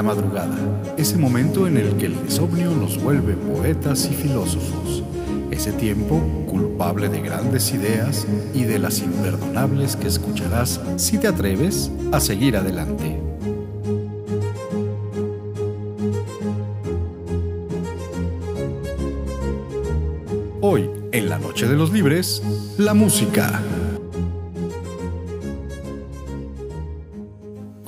La madrugada, ese momento en el que el insomnio nos vuelve poetas y filósofos. Ese tiempo culpable de grandes ideas y de las imperdonables que escucharás si te atreves a seguir adelante. Hoy, en la Noche de los Libres, la música.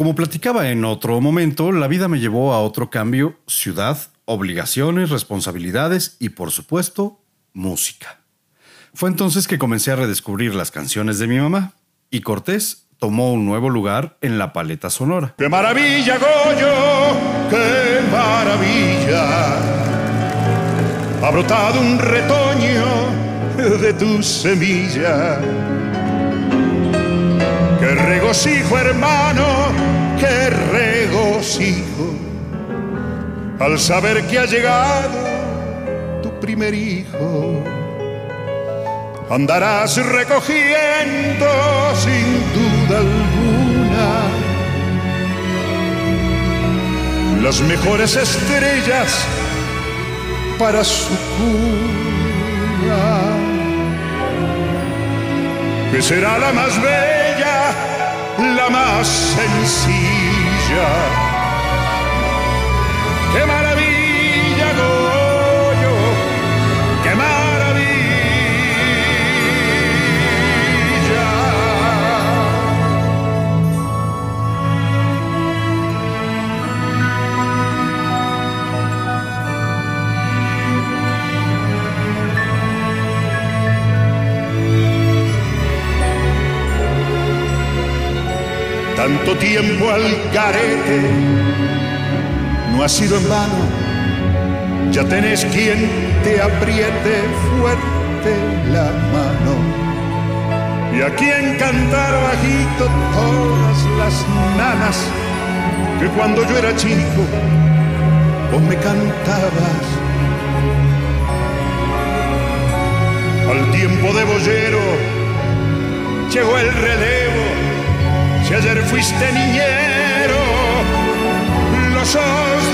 Como platicaba en otro momento, la vida me llevó a otro cambio, ciudad, obligaciones, responsabilidades y por supuesto, música. Fue entonces que comencé a redescubrir las canciones de mi mamá y Cortés tomó un nuevo lugar en la paleta sonora. ¡Qué maravilla, Goyo! ¡Qué maravilla! Ha brotado un retoño de tu semilla. ¡Qué regocijo, hermano! Qué regocijo al saber que ha llegado tu primer hijo. Andarás recogiendo sin duda alguna las mejores estrellas para su cuna, que será la más bella la más sencilla. ¡Qué maravilla, tiempo al carete no ha sido en vano. Ya tenés quien te apriete fuerte la mano y a quien cantar bajito todas las nanas que cuando yo era chico vos me cantabas. Al tiempo de boyero llegó el relevo si ayer fuiste niñero, lo sos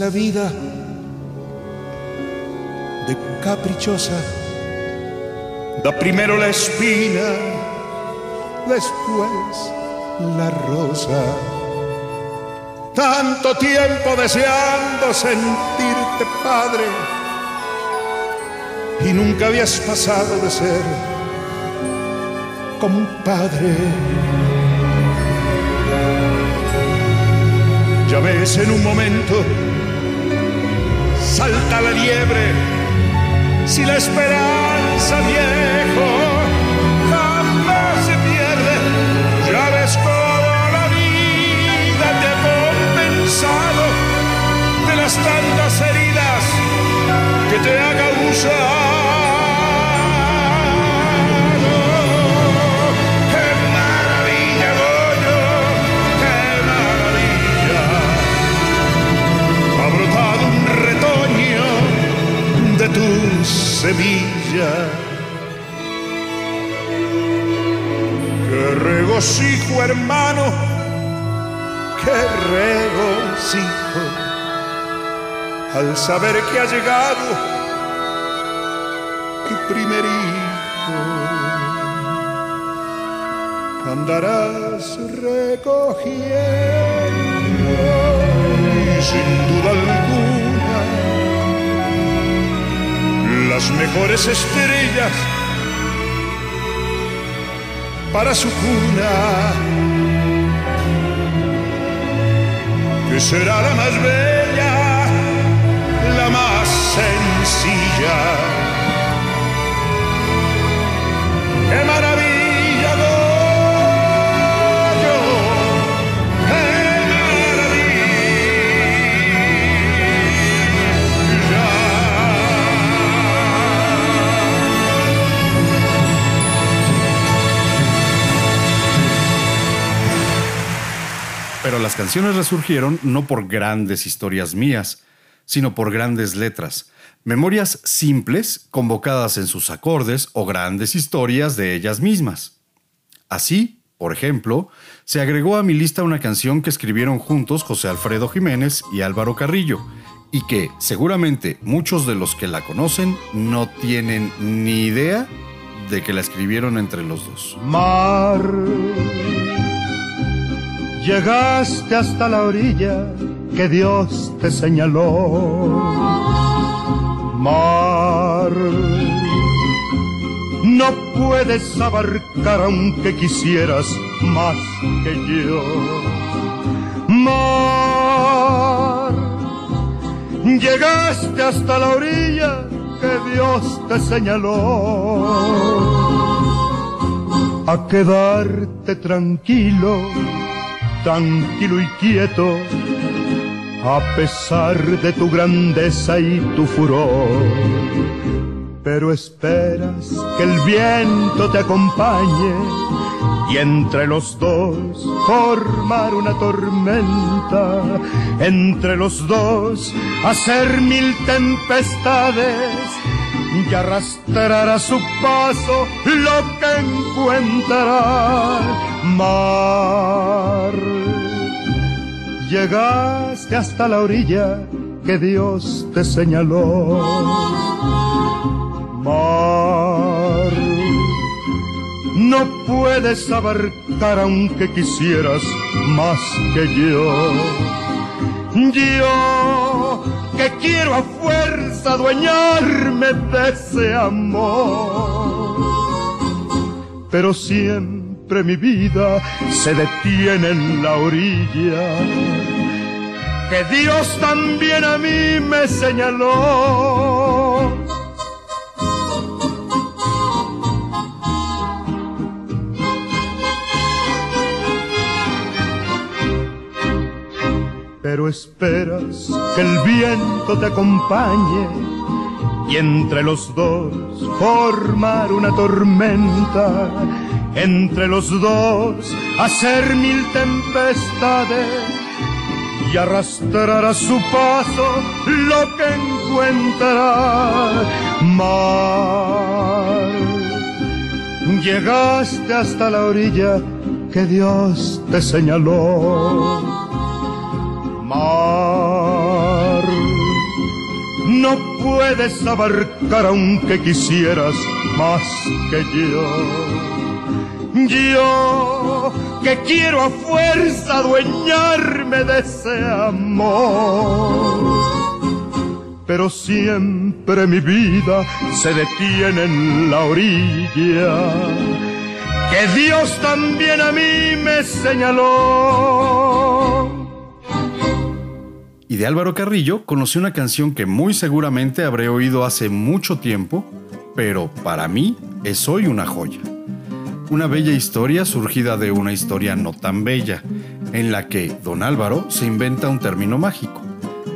la vida de caprichosa. Da primero la espina, después la rosa. Tanto tiempo deseando sentirte padre y nunca habías pasado de ser como un padre. Ya ves en un momento salta la liebre si la esperanza viejo jamás se pierde. Ya ves cómo la vida te ha compensado de las tantas heridas que te ha causado. Tu semilla. ¡Qué regocijo, hermano! ¡Qué regocijo! Al saber que ha llegado tu primer hijo andarás recogiendo y sin duda alguna las mejores estrellas para su cuna, que será la más bella, la más sencilla. Canciones resurgieron no por grandes historias mías, sino por grandes letras, memorias simples convocadas en sus acordes o grandes historias de ellas mismas. Así, por ejemplo, se agregó a mi lista una canción que escribieron juntos José Alfredo Jiménez y Álvaro Carrillo, y que seguramente muchos de los que la conocen no tienen ni idea de que la escribieron entre los dos. Llegaste hasta la orilla que Dios te señaló. Mar, no puedes abarcar aunque quisieras más que yo. Mar, llegaste hasta la orilla que Dios te señaló. A quedarte tranquilo tranquilo y quieto, a pesar de tu grandeza y tu furor. Pero esperas que el viento te acompañe y entre los dos formar una tormenta, entre los dos hacer mil tempestades y arrastrar a su paso lo que encuentra mar. Llegaste hasta la orilla que Dios te señaló. Mar, no puedes abarcar aunque quisieras más que yo. Yo que quiero a fuerza adueñarme de ese amor. Pero siempre mi vida se detiene en la orilla que Dios también a mí me señaló. Pero esperas que el viento te acompañe y entre los dos formar una tormenta, entre los dos hacer mil tempestades y arrastrar a su paso lo que encuentra mar. Llegaste hasta la orilla que Dios te señaló mar. No puedes abarcar aunque quisieras más que yo. Yo que quiero a fuerza adueñarme de ese amor. Pero siempre mi vida se detiene en la orilla que Dios también a mí me señaló y de Álvaro Carrillo conocí una canción que muy seguramente habré oído hace mucho tiempo, pero para mí es hoy una joya. Una bella historia surgida de una historia no tan bella, en la que don Álvaro se inventa un término mágico,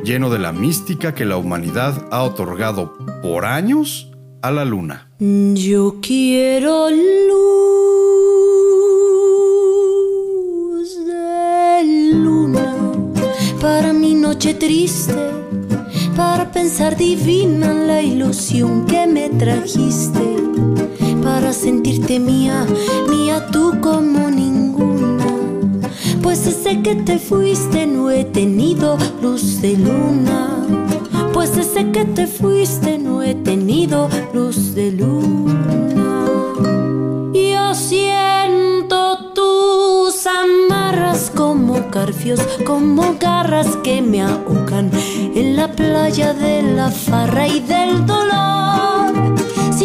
lleno de la mística que la humanidad ha otorgado por años a la luna. Yo quiero luz para mi noche triste, para pensar divina en la ilusión que me trajiste, para sentirte mía, mía tú como ninguna. Pues desde que te fuiste no he tenido luz de luna. Pues desde que te fuiste no he tenido luz de luna. Carfios, como garras que me ahogan en la playa de la farra y del dolor.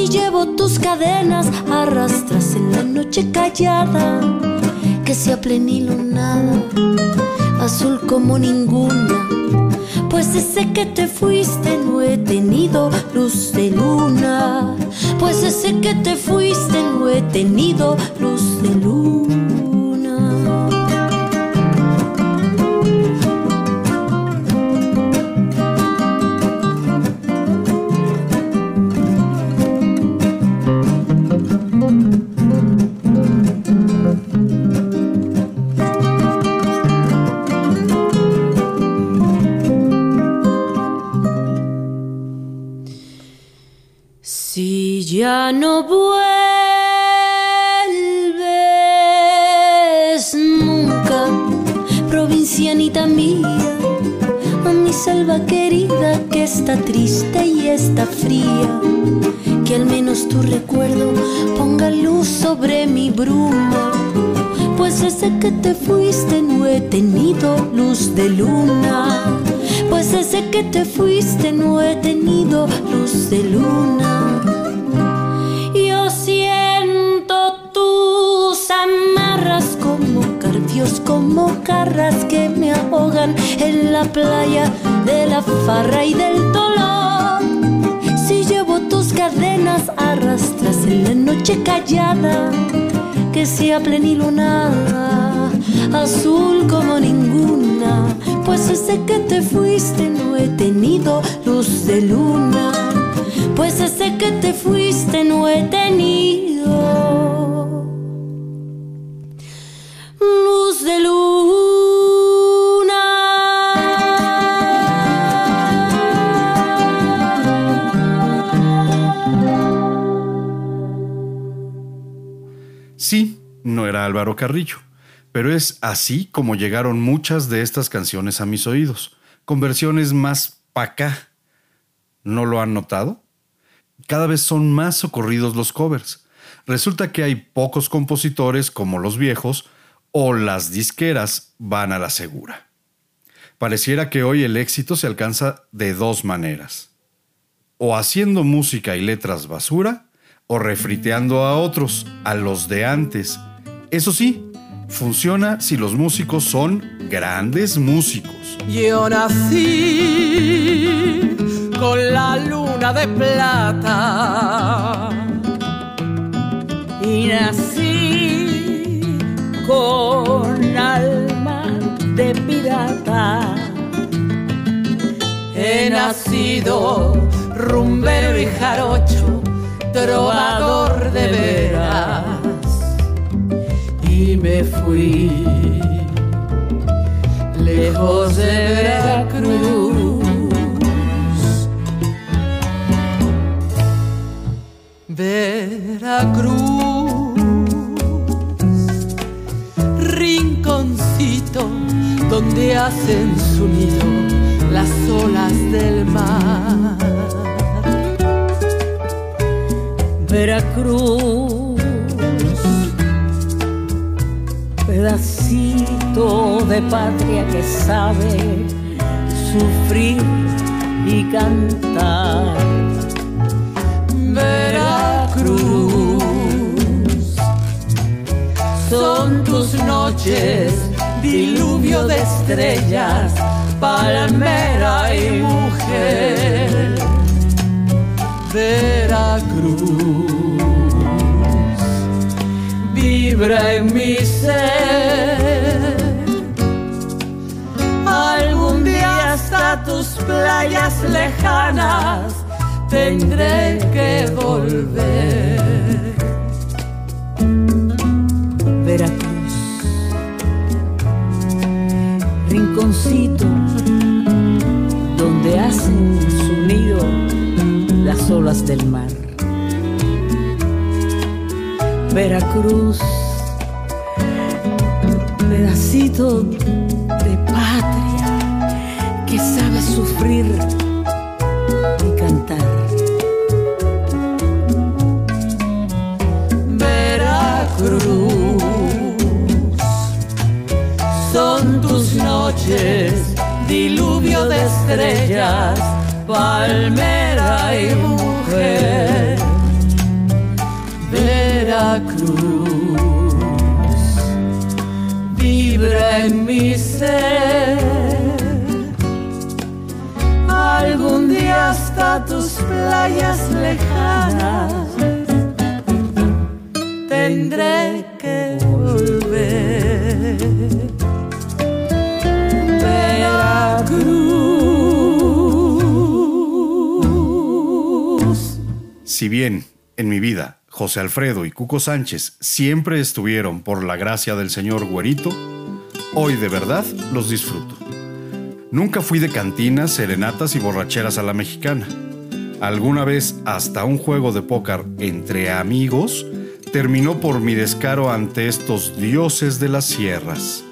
llevo tus cadenas, arrastras en la noche callada, que sea plenilunada, azul como ninguna. Pues desde que te fuiste no he tenido luz de luna. Pues desde que te fuiste no he tenido luz de luna. No vuelves nunca, provincianita mía, a mi selva querida que está triste y está fría. Que al menos tu recuerdo ponga luz sobre mi bruma. Pues desde que te fuiste no he tenido luz de luna. Pues desde que te fuiste no he tenido luz de luna. Que me ahogan en la playa de la farra y del dolor. Si llevo tus cadenas arrastras en la noche callada, que sea plenilunada, azul como ninguna, pues desde que te fuiste no he tenido luz de luna, pues desde que te fuiste no he tenido Carrillo, pero es así como llegaron muchas de estas canciones a mis oídos, con versiones más pa' acá. ¿No lo han notado? Cada vez son más socorridos los covers. Resulta que hay pocos compositores como los viejos o las disqueras van a la segura. Pareciera que hoy el éxito se alcanza de dos maneras. O haciendo música y letras basura, o refriteando a otros, a los de antes. Eso sí, funciona si los músicos son grandes músicos. Yo nací con la luna de plata y nací con alma de pirata. He nacido rumbero y jarocho trovador de veras me fui. Lejos de Veracruz. Veracruz, rinconcito donde hacen su nido las olas del mar. Veracruz, pedacito de patria que sabe sufrir y cantar. Veracruz, son tus noches, diluvio de estrellas, palmera y mujer Veracruz vibra en mi ser. Algún día hasta tus playas lejanas tendré que volver. Veracruz, rinconcito donde hacen su nido las olas del mar. Veracruz, pedacito de patria que sabe sufrir y cantar. Veracruz, son tus noches, diluvio de estrellas palmera y mujer. Veracruz en mi ser. Algún día hasta tus playas lejanas tendré que volver. Veracruz. Si bien en mi vida José Alfredo y Cuco Sánchez siempre estuvieron por la gracia del señor Güerito, hoy de verdad los disfruto. Nunca fui de cantinas, serenatas y borracheras a la mexicana. Alguna vez hasta un juego de póker entre amigos terminó por mi descaro ante estos dioses de las sierras.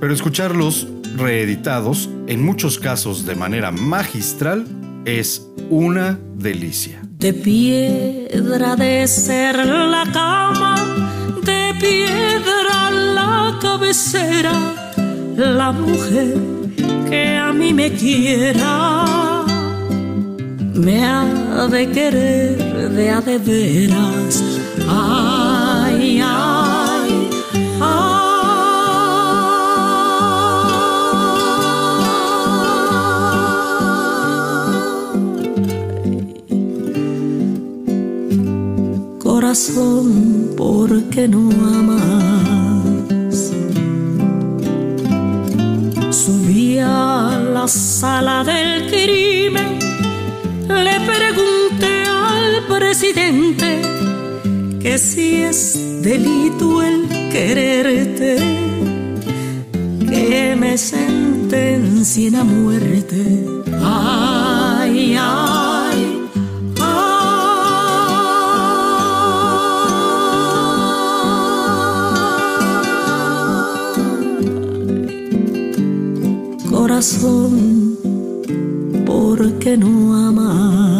Pero escucharlos reeditados, en muchos casos de manera magistral, es una delicia. De piedra de ser la cama, de piedra cabecera, la mujer que a mí me quiera, me ha de querer de a de veras. Ay, ay, ay. Corazón, ¿por qué no amas? Subí a la sala del crimen, le pregunté al presidente que si es delito el quererte, que me sentencien a muerte. Ay, ay, Corazón, ¿por qué no amas?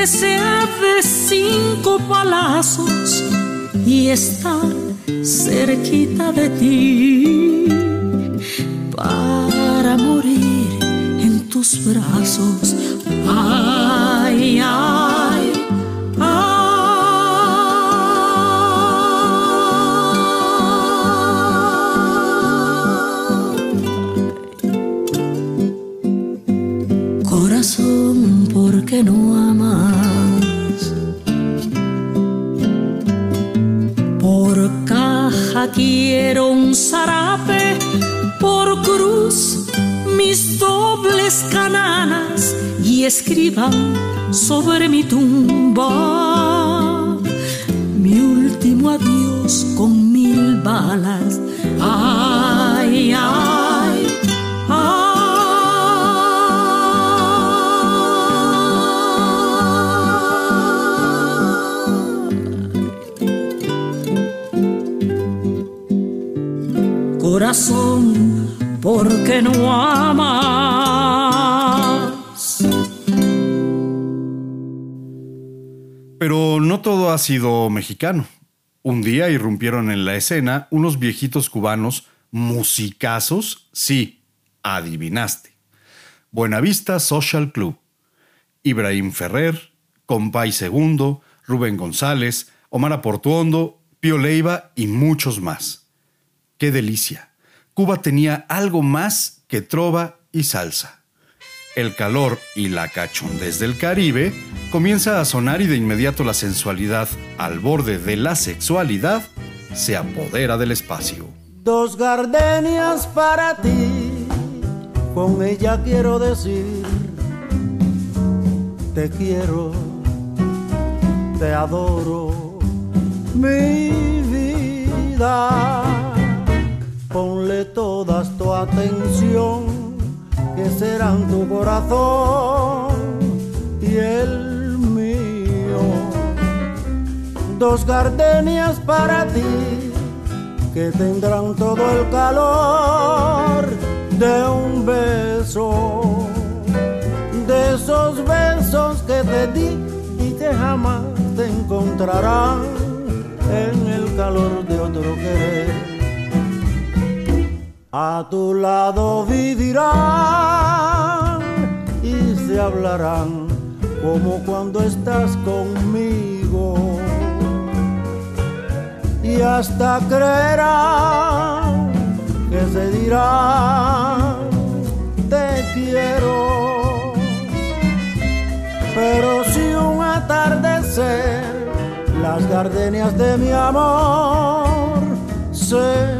Que sea de cinco palazos y estar cerquita de ti para morir en tus brazos. Ay, ay, ay. Corazón, ¿por qué no amas? Quiero un zarape, por cruz mis dobles cananas y escriban sobre mi tumba mi último adiós con mil balas. Corazón, ¿por qué no amas? Pero no todo ha sido mexicano. Un día irrumpieron en la escena unos viejitos cubanos musicazos, sí, adivinaste. Buenavista Social Club. Ibrahim Ferrer, Compay Segundo, Rubén González, Omar Aportuondo, Pío Leiva y muchos más. ¡Qué delicia! Cuba tenía algo más que trova y salsa. El calor y la cachondez del Caribe comienza a sonar y de inmediato la sensualidad al borde de la sexualidad se apodera del espacio. Dos gardenias para ti, con ella quiero decir, te quiero, te adoro, mi vida. Ponle todas tu atención, que serán tu corazón y el mío. dos gardenias para ti que tendrán todo el calor de un beso, de esos besos que te di y que jamás te encontrarán en el calor de otro querer. A tu lado vivirán y se hablarán como cuando estás conmigo y hasta creerán que se dirán te quiero. Pero si un atardecer las gardenias de mi amor se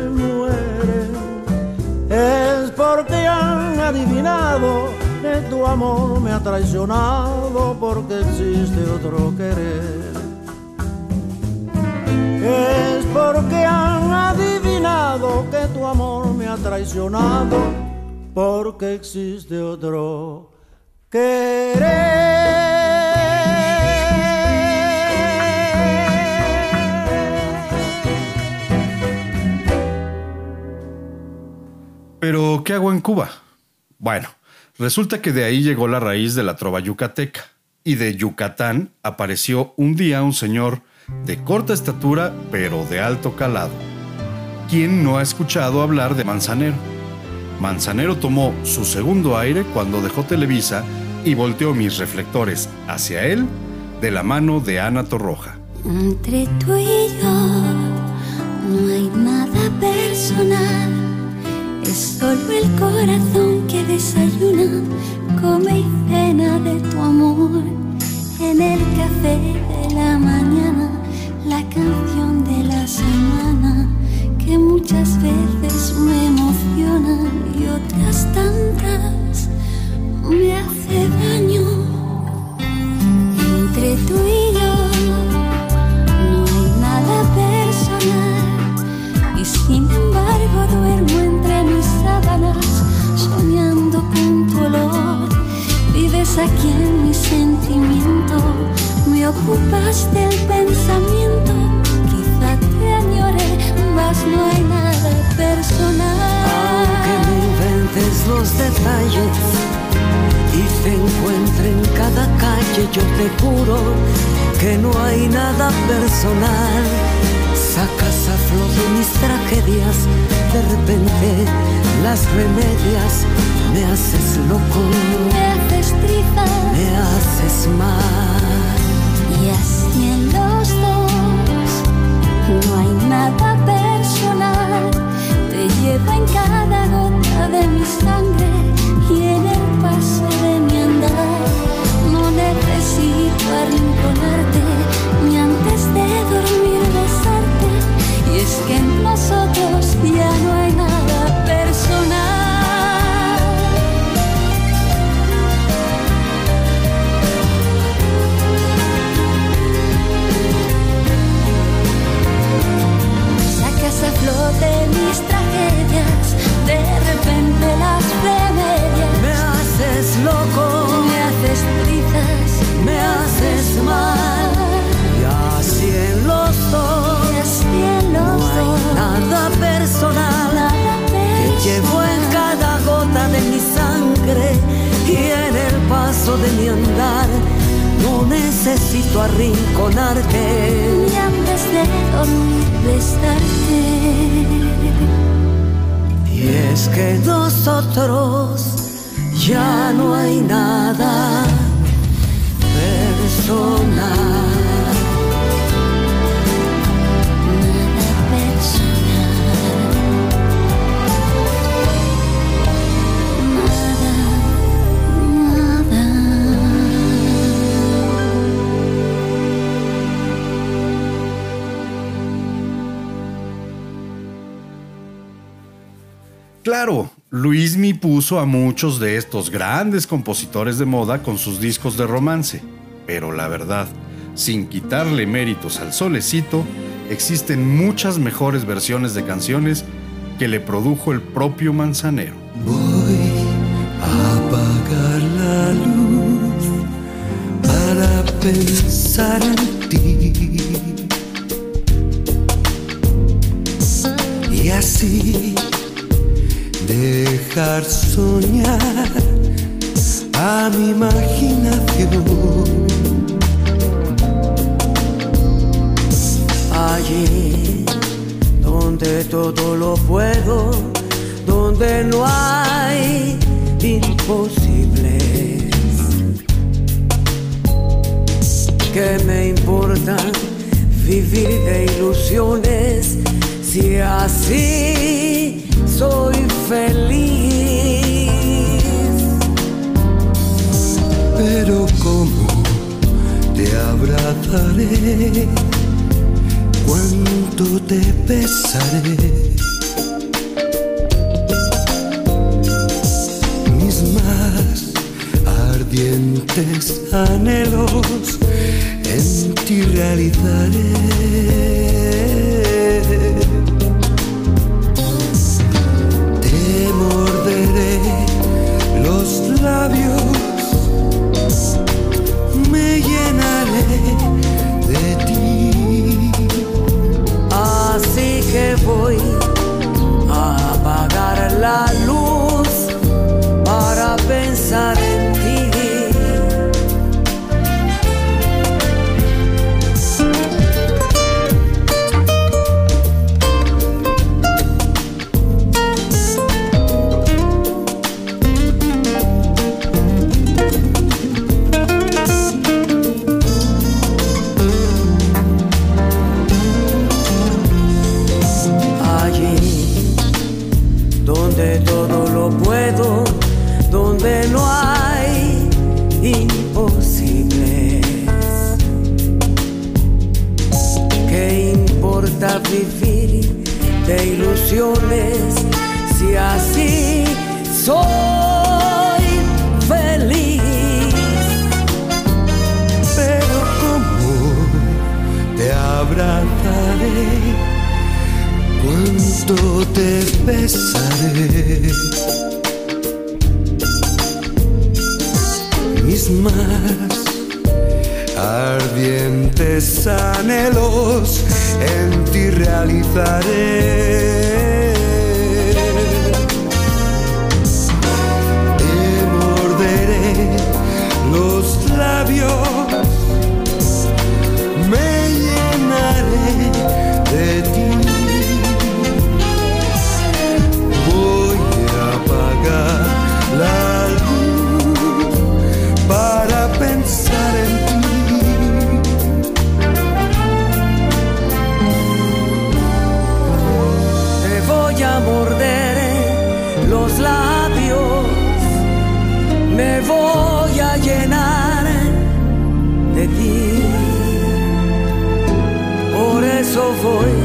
es porque han adivinado que tu amor me ha traicionado porque existe otro querer. Es porque han adivinado que tu amor me ha traicionado porque existe otro querer. Pero, ¿qué hago en Cuba? Bueno, resulta que de ahí llegó la raíz de la trova yucateca. Y de Yucatán apareció un día un señor de corta estatura, pero de alto calado. ¿Quién no ha escuchado hablar de Manzanero? Manzanero tomó su segundo aire cuando dejó Televisa y volteó mis reflectores hacia él de la mano de Ana Torroja. Entre tú y yo no hay nada personal es solo el corazón que desayuna, come y cena de tu amor. En el café paso de mi andar. no necesito arrinconarte. Ni antes de dormir besarte. Y es que nosotros ya no hay nada personal. Claro, Luismi puso a muchos de estos grandes compositores de moda con sus discos de romance, pero la verdad, sin quitarle méritos al solecito, existen muchas mejores versiones de canciones que le produjo el propio Manzanero. Voy a apagar la luz para pensar en ti. Y así dejar soñar a mi imaginación. Allí donde todo lo puedo, donde no hay imposibles. ¿Qué me importa vivir de ilusiones si así soy feliz? Pero cómo te abrazaré, cuánto te besaré. Mis más ardientes anhelos en ti realizaré. Labios, me llenaré de ti. Así que voy soy feliz? Pero cómo te abrazaré, cuánto te besaré. Mis más ardientes anhelos en ti realizaré. Por eso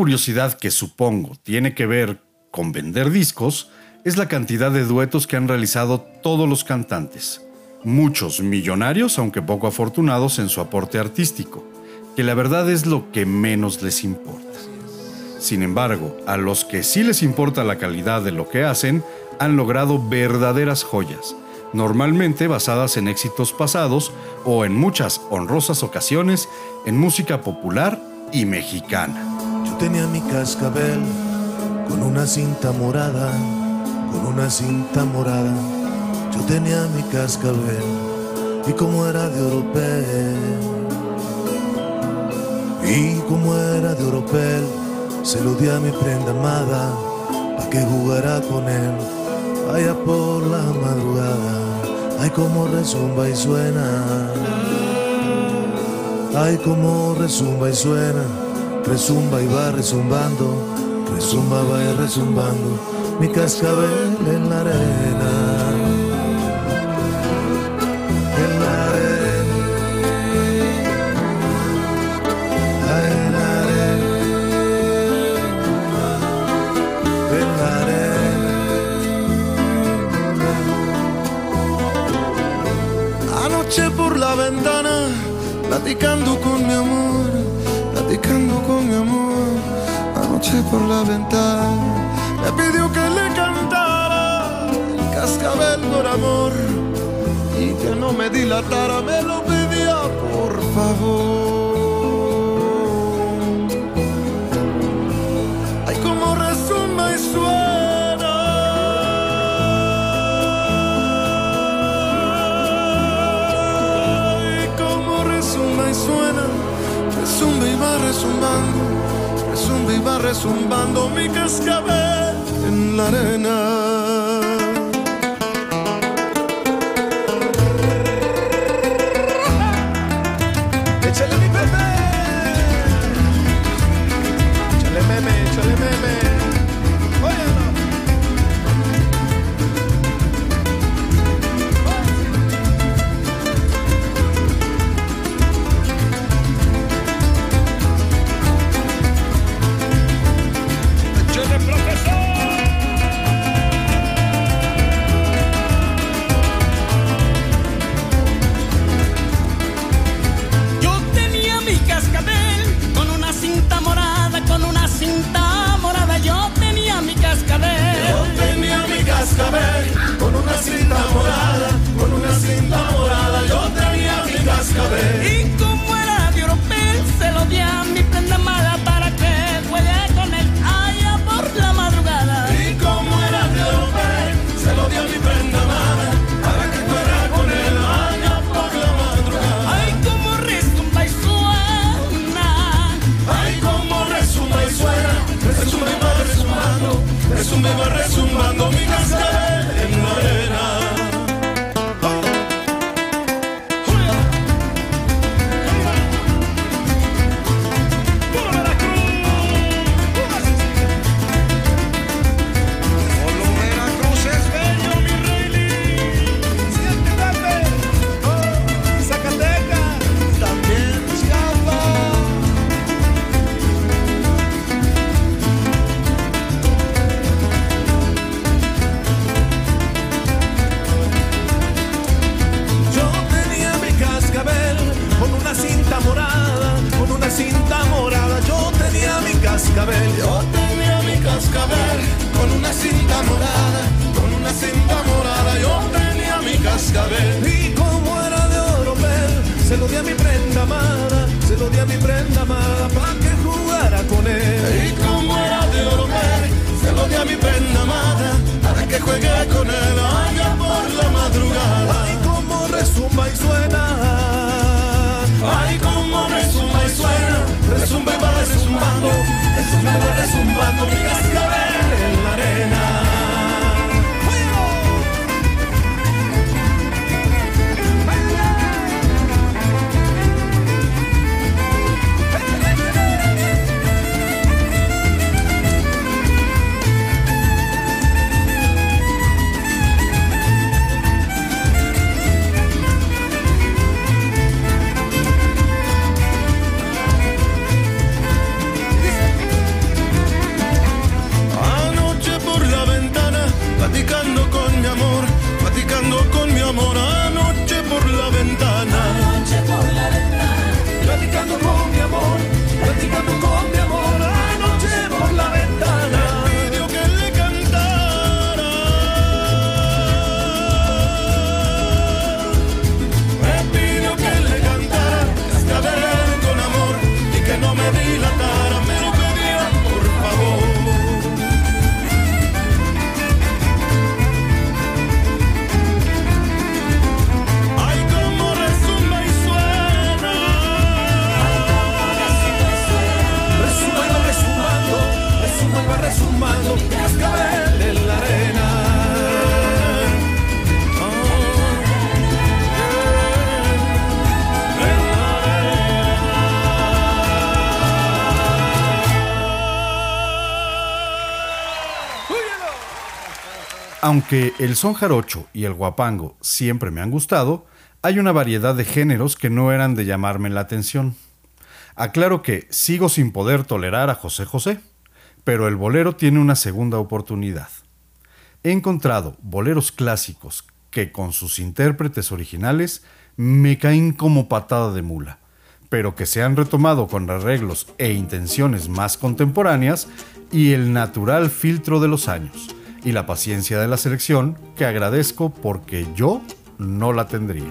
curiosidad que supongo tiene que ver con vender discos es la cantidad de duetos que han realizado todos los cantantes, muchos millonarios aunque poco afortunados en su aporte artístico, que la verdad es lo que menos les importa. Sin embargo, a los que sí les importa la calidad de lo que hacen, han logrado verdaderas joyas, normalmente basadas en éxitos pasados o en muchas honrosas ocasiones en música popular y mexicana. Tenía mi cascabel con una cinta morada, con una cinta morada. Yo tenía mi cascabel y como era de oropel, y como era de oropel, se lo di a mi prenda amada, pa' que jugara con él, allá por la madrugada. Ay, como resumba y suena. Ay, como resumba y suena. Resumba y va resumbando. Resumba, va resumbando. Mi cascabel en la arena. En la arena. Ay, en la arena. En la arena. Anoche por la ventana, platicando con mi amor, con amor. Anoche por la ventana, me pidió que le cantara el cascabel por amor y que no me dilatara, me lo pedía por favor. Resumbando. Resumba y va resumbando mi cascabel en la arena. Y como era de oro, pel, se lo di a mi prenda amada, se lo di a mi prenda amada, pa' que jugara con él. Y como era de oro, pel, se lo di a mi prenda amada, para que juegue con él allá por la madrugada. Ay, como resumba y suena. Ay, como resumba y suena, resumba y va resumbando, resumba y va resumbando mi cascabel en la arena. Aunque el son jarocho y el guapango siempre me han gustado, hay una variedad de géneros que no eran de llamarme la atención. Aclaro que sigo sin poder tolerar a José José, pero el bolero tiene una segunda oportunidad. He encontrado boleros clásicos que con sus intérpretes originales me caen como patada de mula, pero que se han retomado con arreglos e intenciones más contemporáneas y el natural filtro de los años y la paciencia de la selección que agradezco porque yo no la tendría.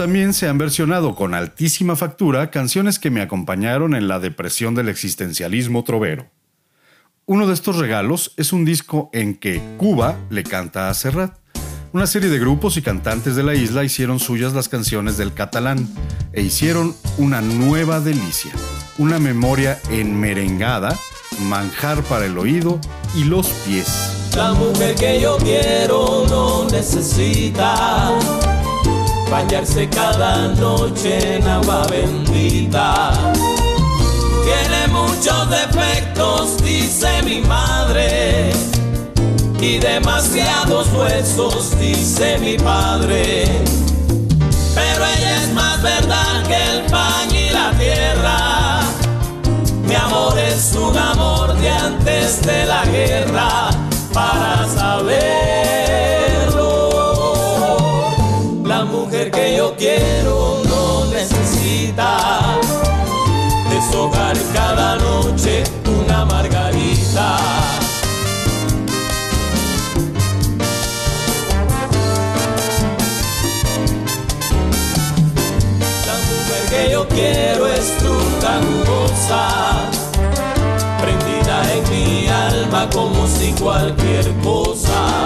También se han versionado con altísima factura canciones que me acompañaron en la depresión del existencialismo trovero. Uno de estos regalos es un disco en que Cuba le canta a Serrat. Una serie de grupos y cantantes de la isla hicieron suyas las canciones del catalán e hicieron una nueva delicia, una memoria enmerengada, manjar para el oído y los pies. La mujer que yo quiero no necesita bañarse cada noche en agua bendita. Tiene muchos defectos, dice mi madre, y demasiados huesos, dice mi padre. Pero ella es más verdad que el pan y la tierra. Mi amor es un amor de antes de la guerra para saber que yo quiero bonita, deshogar cada noche una margarita. La mujer que yo quiero es fruta jugosa, prendida en mi alma como si cualquier cosa.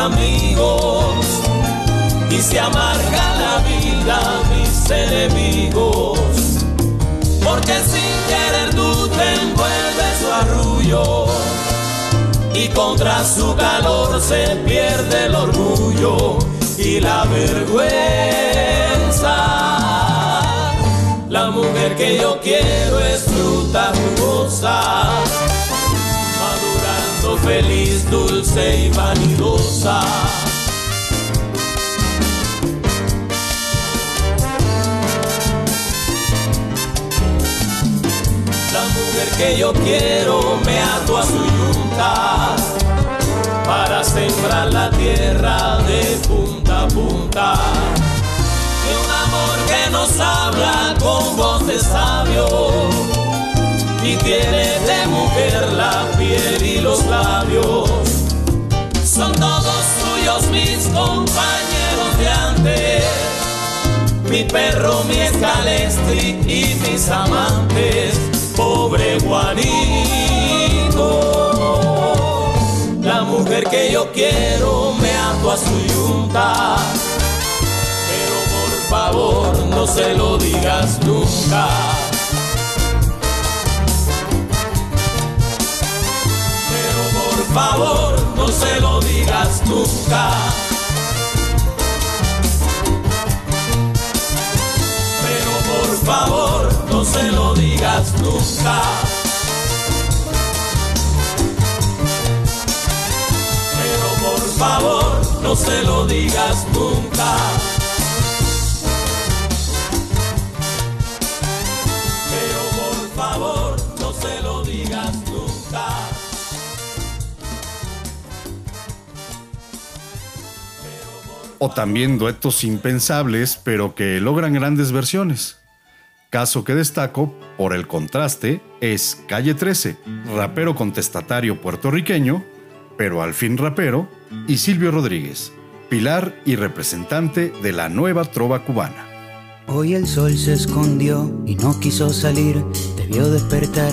Amigos y se amarga la vida mis enemigos. Porque sin querer tú te envuelves su arrullo y contra su calor se pierde el orgullo y la vergüenza. La mujer que yo quiero es fruta jugosa, feliz, dulce y vanidosa. La mujer que yo quiero me ato a su yunta para sembrar la tierra de punta a punta. De un amor que nos habla con voz de sabio y tiene de mujer la piel y los labios. Son todos tuyos mis compañeros de antes mi perro, mi escalestri y mis amantes, pobre Juanito. La mujer que yo quiero me ato a su yunta, pero por favor no se lo digas nunca. Favor no se lo digas nunca. Pero por favor no se lo digas nunca. Pero por favor no se lo digas nunca. O también duetos impensables, pero que logran grandes versiones. Caso que destaco, por el contraste, es Calle 13, rapero contestatario puertorriqueño, pero al fin rapero, y Silvio Rodríguez, pilar y representante de la nueva trova cubana. Hoy el sol se escondió y no quiso salir, te vio despertar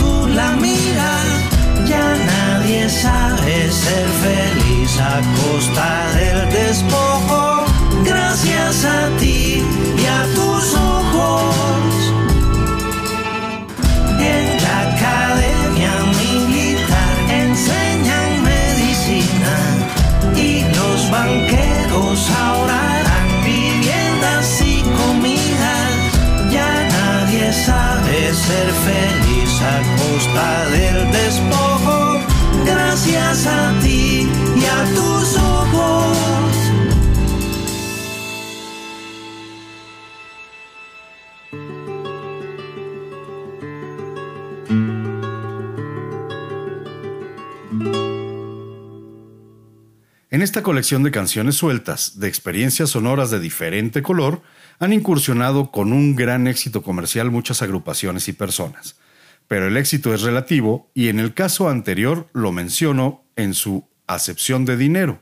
sabe ser feliz a costa del despojo. Gracias a ti y a tus colección de canciones sueltas, de experiencias sonoras de diferente color, han incursionado con un gran éxito comercial muchas agrupaciones y personas. Pero el éxito es relativo y en el caso anterior lo menciono en su acepción de dinero.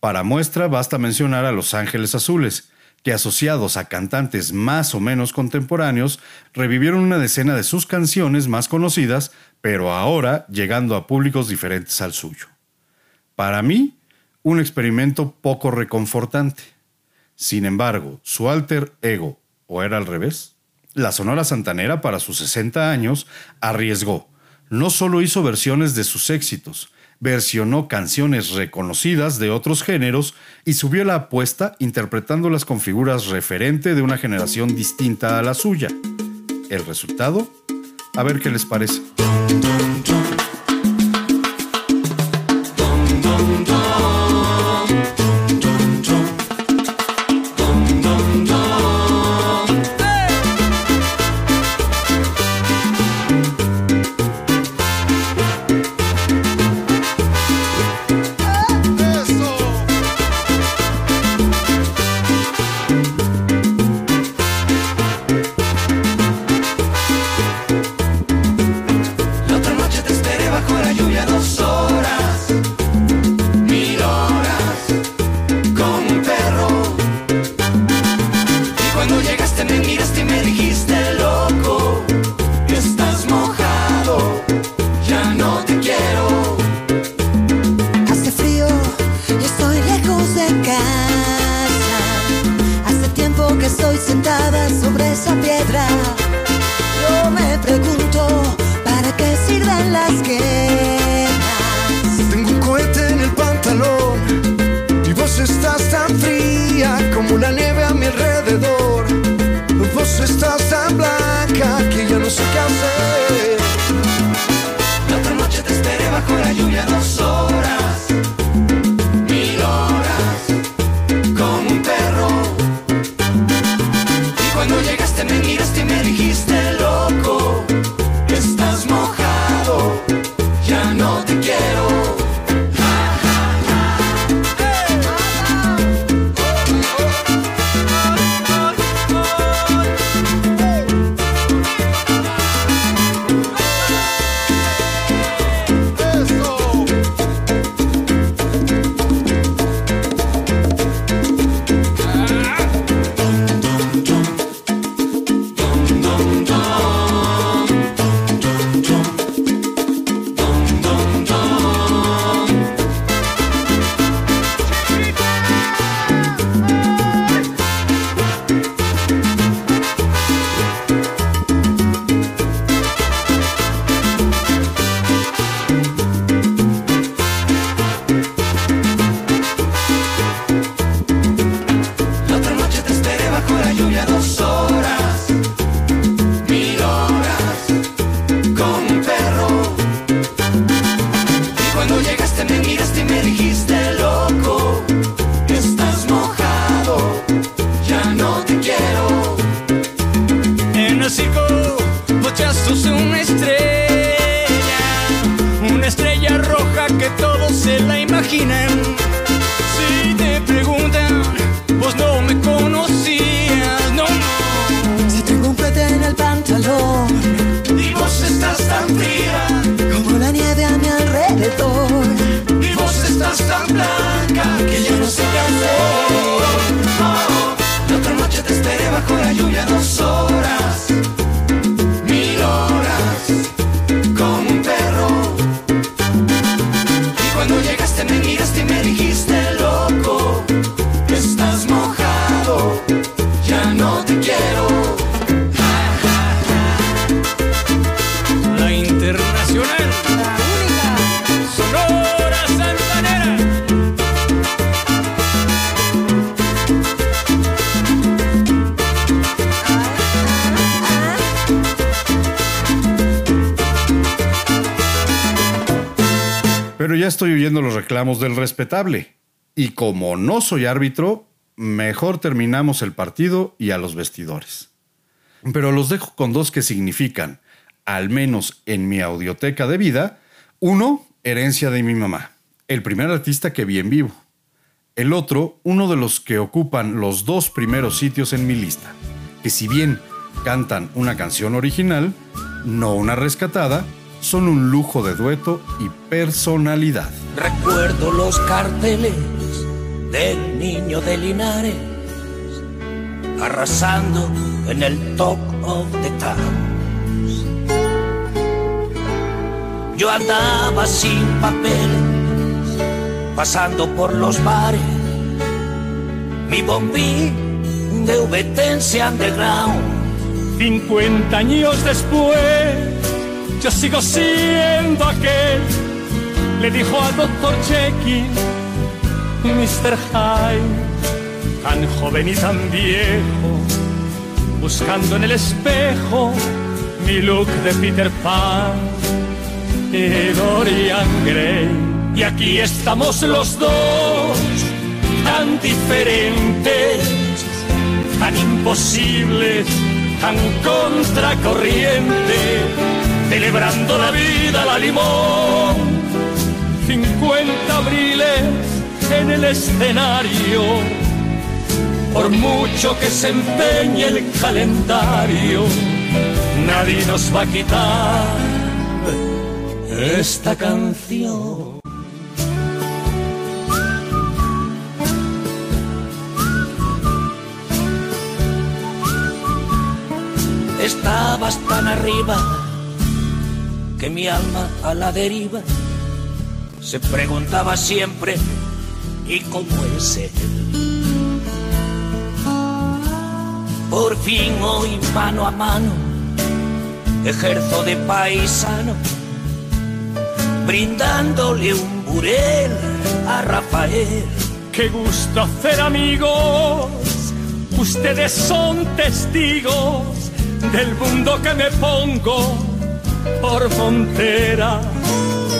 Para muestra basta mencionar a Los Ángeles Azules, que asociados a cantantes más o menos contemporáneos, revivieron una decena de sus canciones más conocidas, pero ahora llegando a públicos diferentes al suyo. Para mí, un experimento poco reconfortante. Sin embargo, su alter ego, o era al revés, la Sonora Santanera para sus 60 años arriesgó. No solo hizo versiones de sus éxitos, versionó canciones reconocidas de otros géneros y subió la apuesta interpretándolas con figuras referente de una generación distinta a la suya. ¿El resultado? A ver qué les parece. Pero ya estoy oyendo los reclamos del respetable. Y como no soy árbitro, mejor terminamos el partido y a los vestidores. Pero los dejo con dos que significan, al menos en mi audioteca de vida, uno, herencia de mi mamá, el primer artista que vi en vivo. El otro, uno de los que ocupan los dos primeros sitios en mi lista, que si bien cantan una canción original, no una rescatada, son un lujo de dueto y personalidad. Recuerdo los carteles del niño de Linares, arrasando en el Talk of the Towns. Yo andaba sin papeles, pasando por los bares, mi bombín de VT underground. 50 años después, yo sigo siendo aquel, le dijo al doctor Jekyll, Mr. Hyde, tan joven y tan viejo, buscando en el espejo mi look de Peter Pan y Dorian Gray. Y aquí estamos los dos, tan diferentes, tan imposibles tan contracorriente, celebrando la vida la limón. 50 abriles en el escenario, por mucho que se empeñe el calendario, nadie nos va a quitar esta canción. Estabas tan arriba mi alma a la deriva se preguntaba siempre ¿y cómo es él? Por fin hoy mano a mano ejerzo de paisano brindándole un burel a Rafael. Qué gusto hacer amigos, ustedes son testigos del mundo que me pongo por frontera.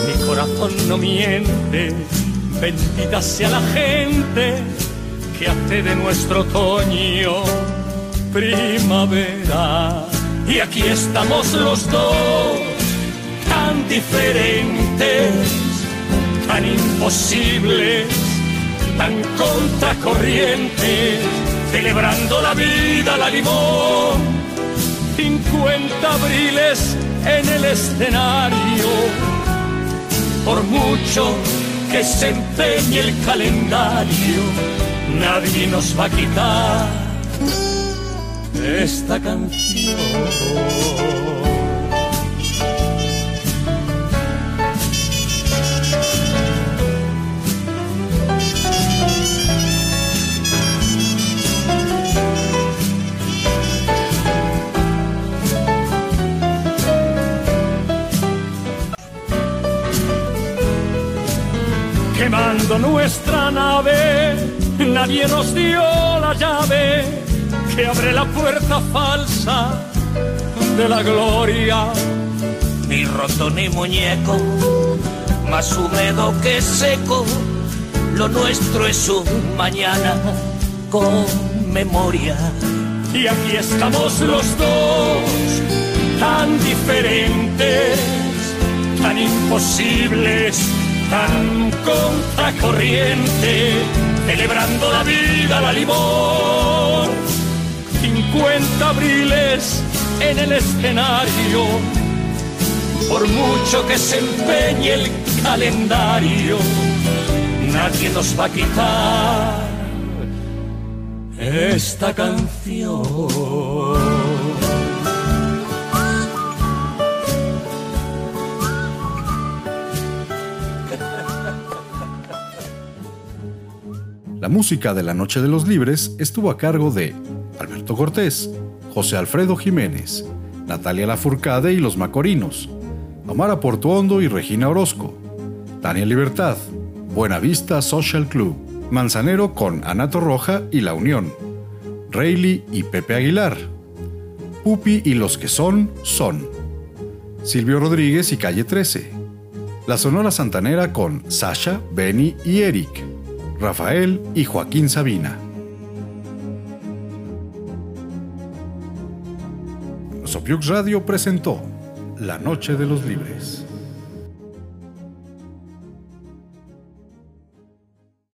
Mi corazón no miente, bendita sea la gente que hace de nuestro otoño primavera. Y aquí estamos los dos, tan diferentes, tan imposibles, tan contracorrientes, celebrando la vida, la limón 50 abriles en el escenario. Por mucho que se empeñe el calendario, nadie nos va a quitar esta canción. Quemando nuestra nave, nadie nos dio la llave que abre la puerta falsa de la gloria. Ni roto ni muñeco, más húmedo que seco, lo nuestro es un mañana con memoria. Y aquí estamos los dos, tan diferentes, tan imposibles tan contracorriente, celebrando la vida, la limón. 50 abriles en el escenario, por mucho que se empeñe el calendario, nadie nos va a quitar esta canción. La música de la Noche de los Libres estuvo a cargo de Alberto Cortés, José Alfredo Jiménez, Natalia Lafourcade y los Macorinos, Amara Portuondo y Regina Orozco, Tania Libertad, Buenavista Social Club, Manzanero con Anato Roja y La Unión, Rayleigh y Pepe Aguilar, Pupi y los que son, son, Silvio Rodríguez y Calle 13, La Sonora Santanera con Sasha, Benny y Eric, Rafael y Joaquín Sabina. Sopiux Radio presentó La Noche de los Libres.